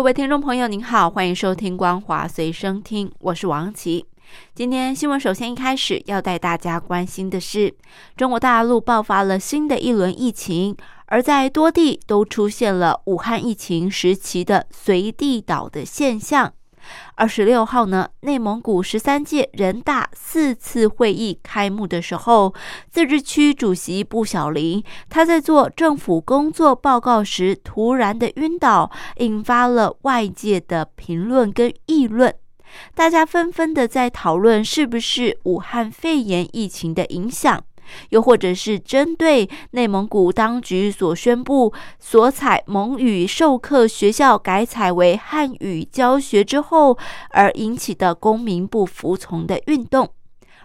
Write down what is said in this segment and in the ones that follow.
各位听众朋友，您好，欢迎收听《光华随声听》，我是王琦。今天新闻首先一开始要带大家关心的是，中国大陆爆发了新的一轮疫情，而在多地都出现了武汉疫情时期的随地倒的现象。二十六号呢，内蒙古十三届人大四次会议开幕的时候，自治区主席布小林他在做政府工作报告时突然的晕倒，引发了外界的评论跟议论。大家纷纷的在讨论是不是武汉肺炎疫情的影响。又或者是针对内蒙古当局所宣布所采蒙语授课学校改采为汉语教学之后而引起的公民不服从的运动，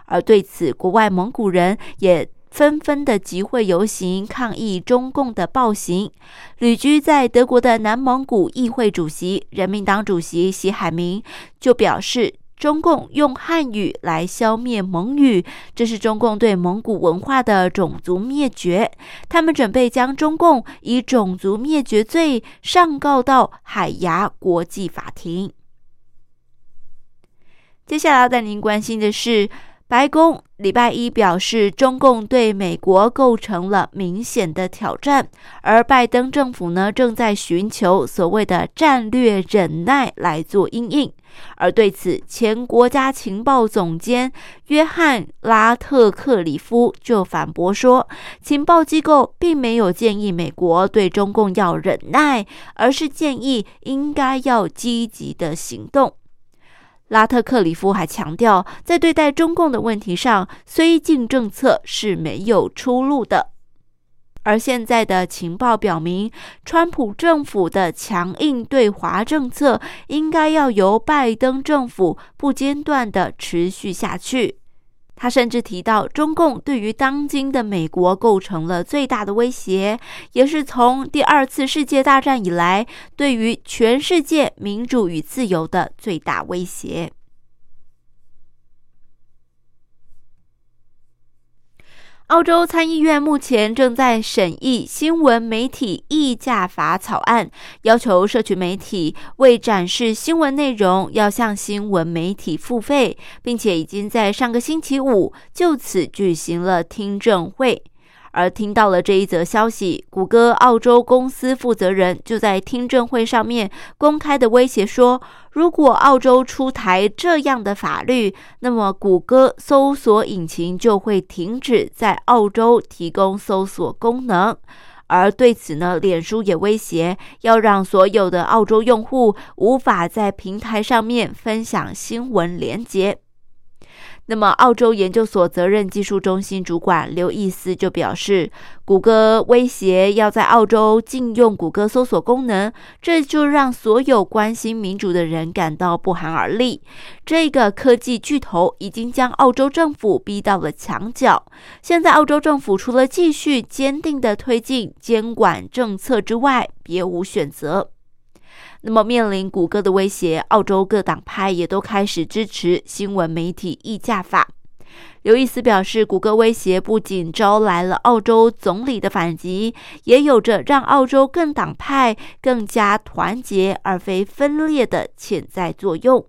而对此，国外蒙古人也纷纷的集会游行抗议中共的暴行。旅居在德国的南蒙古议会主席、人民党主席习海明就表示。中共用汉语来消灭蒙语，这是中共对蒙古文化的种族灭绝。他们准备将中共以种族灭绝罪上告到海牙国际法庭。接下来要带您关心的是。白宫礼拜一表示，中共对美国构成了明显的挑战，而拜登政府呢正在寻求所谓的战略忍耐来做应应。而对此，前国家情报总监约翰拉特克里夫就反驳说，情报机构并没有建议美国对中共要忍耐，而是建议应该要积极的行动。拉特克里夫还强调，在对待中共的问题上，绥靖政策是没有出路的。而现在的情报表明，川普政府的强硬对华政策应该要由拜登政府不间断地持续下去。他甚至提到，中共对于当今的美国构成了最大的威胁，也是从第二次世界大战以来对于全世界民主与自由的最大威胁。澳洲参议院目前正在审议新闻媒体议价法草案，要求社区媒体为展示新闻内容要向新闻媒体付费，并且已经在上个星期五就此举行了听证会。而听到了这一则消息，谷歌澳洲公司负责人就在听证会上面公开的威胁说，如果澳洲出台这样的法律，那么谷歌搜索引擎就会停止在澳洲提供搜索功能。而对此呢，脸书也威胁要让所有的澳洲用户无法在平台上面分享新闻链接。那么，澳洲研究所责任技术中心主管刘易斯就表示，谷歌威胁要在澳洲禁用谷歌搜索功能，这就让所有关心民主的人感到不寒而栗。这个科技巨头已经将澳洲政府逼到了墙角，现在澳洲政府除了继续坚定地推进监管政策之外，别无选择。那么，面临谷歌的威胁，澳洲各党派也都开始支持新闻媒体议价法。刘易斯表示，谷歌威胁不仅招来了澳洲总理的反击，也有着让澳洲更党派更加团结而非分裂的潜在作用。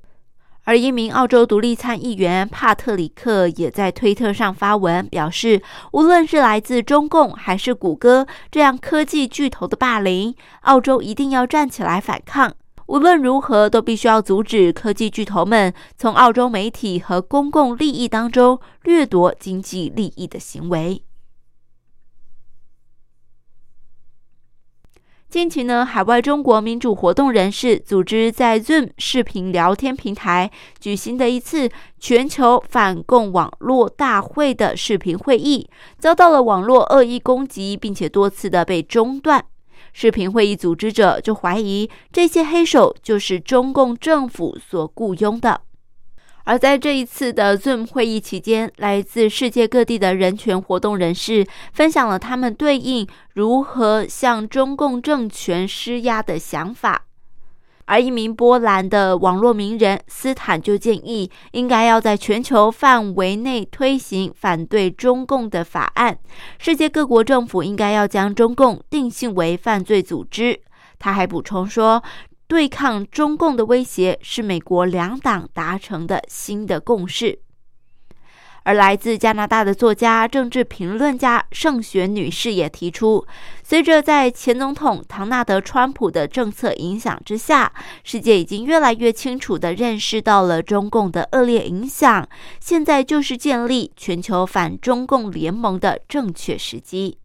而一名澳洲独立参议员帕特里克也在推特上发文表示，无论是来自中共还是谷歌这样科技巨头的霸凌，澳洲一定要站起来反抗。无论如何，都必须要阻止科技巨头们从澳洲媒体和公共利益当中掠夺经济利益的行为。近期呢，海外中国民主活动人士组织在 Zoom 视频聊天平台举行的一次全球反共网络大会的视频会议，遭到了网络恶意攻击，并且多次的被中断。视频会议组织者就怀疑这些黑手就是中共政府所雇佣的。而在这一次的 Zoom 会议期间，来自世界各地的人权活动人士分享了他们对应如何向中共政权施压的想法。而一名波兰的网络名人斯坦就建议，应该要在全球范围内推行反对中共的法案，世界各国政府应该要将中共定性为犯罪组织。他还补充说。对抗中共的威胁是美国两党达成的新的共识。而来自加拿大的作家、政治评论家盛雪女士也提出，随着在前总统唐纳德·川普的政策影响之下，世界已经越来越清楚地认识到了中共的恶劣影响，现在就是建立全球反中共联盟的正确时机。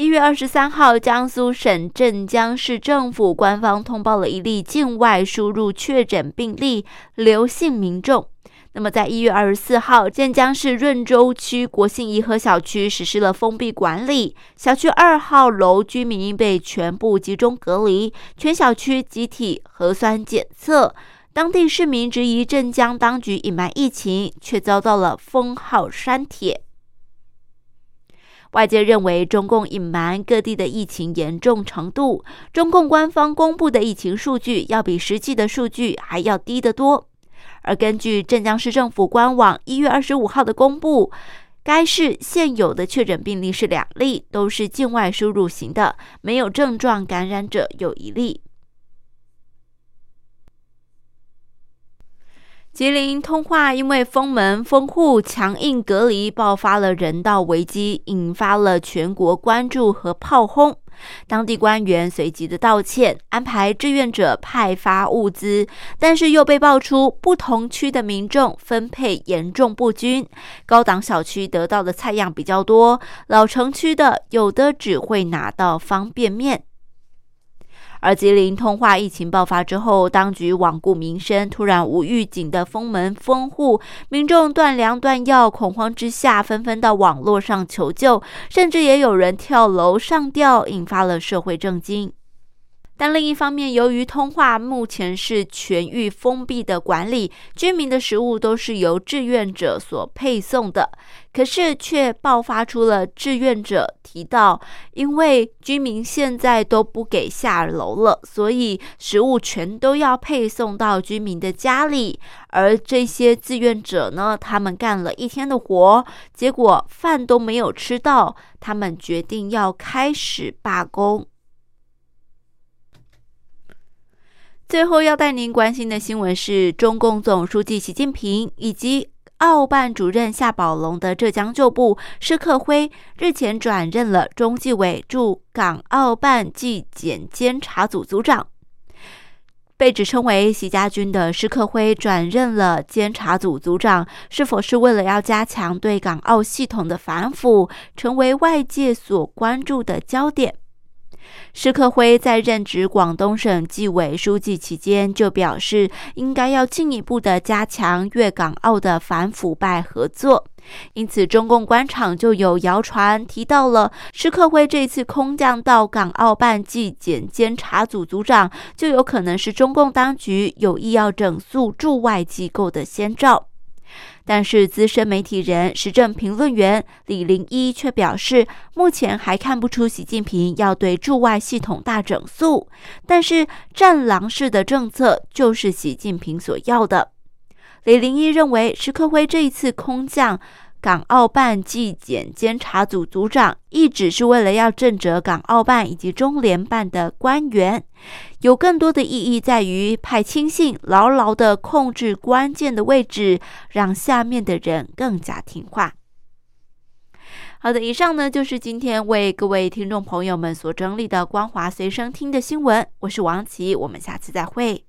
一月二十三号，江苏省镇江市政府官方通报了一例境外输入确诊病例，刘姓民众。那么，在一月二十四号，镇江市润州区国信颐和小区实施了封闭管理，小区二号楼居民被全部集中隔离，全小区集体核酸检测。当地市民质疑镇江当局隐瞒疫情，却遭到了封号删帖。外界认为中共隐瞒各地的疫情严重程度，中共官方公布的疫情数据要比实际的数据还要低得多。而根据镇江市政府官网一月二十五号的公布，该市现有的确诊病例是两例，都是境外输入型的，没有症状感染者有一例。吉林通化因为封门封户、强硬隔离，爆发了人道危机，引发了全国关注和炮轰。当地官员随即的道歉，安排志愿者派发物资，但是又被爆出不同区的民众分配严重不均，高档小区得到的菜样比较多，老城区的有的只会拿到方便面。而吉林通化疫情爆发之后，当局罔顾民生，突然无预警的封门封户，民众断粮断药，恐慌之下纷纷到网络上求救，甚至也有人跳楼上吊，引发了社会震惊。但另一方面，由于通化目前是全域封闭的管理，居民的食物都是由志愿者所配送的。可是却爆发出了志愿者提到，因为居民现在都不给下楼了，所以食物全都要配送到居民的家里。而这些志愿者呢，他们干了一天的活，结果饭都没有吃到，他们决定要开始罢工。最后要带您关心的新闻是，中共总书记习近平以及澳办主任夏宝龙的浙江旧部施克辉日前转任了中纪委驻港澳办纪检监察组组长。被指称为习家军的施克辉转任了监察组组长，是否是为了要加强对港澳系统的反腐，成为外界所关注的焦点。施克辉在任职广东省纪委书记期间，就表示应该要进一步的加强粤港澳的反腐败合作。因此，中共官场就有谣传提到了施克辉这次空降到港澳办纪检监察组组长，就有可能是中共当局有意要整肃驻外机构的先兆。但是，资深媒体人、时政评论员李林一却表示，目前还看不出习近平要对驻外系统大整肃，但是战狼式的政策就是习近平所要的。李林一认为，石克辉这一次空降。港澳办纪检监察组组长一直是为了要正责港澳办以及中联办的官员，有更多的意义在于派亲信牢牢地控制关键的位置，让下面的人更加听话。好的，以上呢就是今天为各位听众朋友们所整理的光华随身听的新闻，我是王琦，我们下次再会。